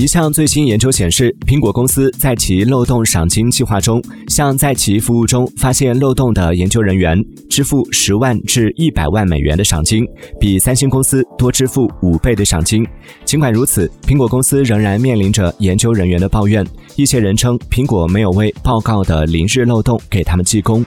一项最新研究显示，苹果公司在其漏洞赏金计划中，向在其服务中发现漏洞的研究人员支付十万至一百万美元的赏金，比三星公司多支付五倍的赏金。尽管如此，苹果公司仍然面临着研究人员的抱怨。一些人称，苹果没有为报告的零日漏洞给他们记功。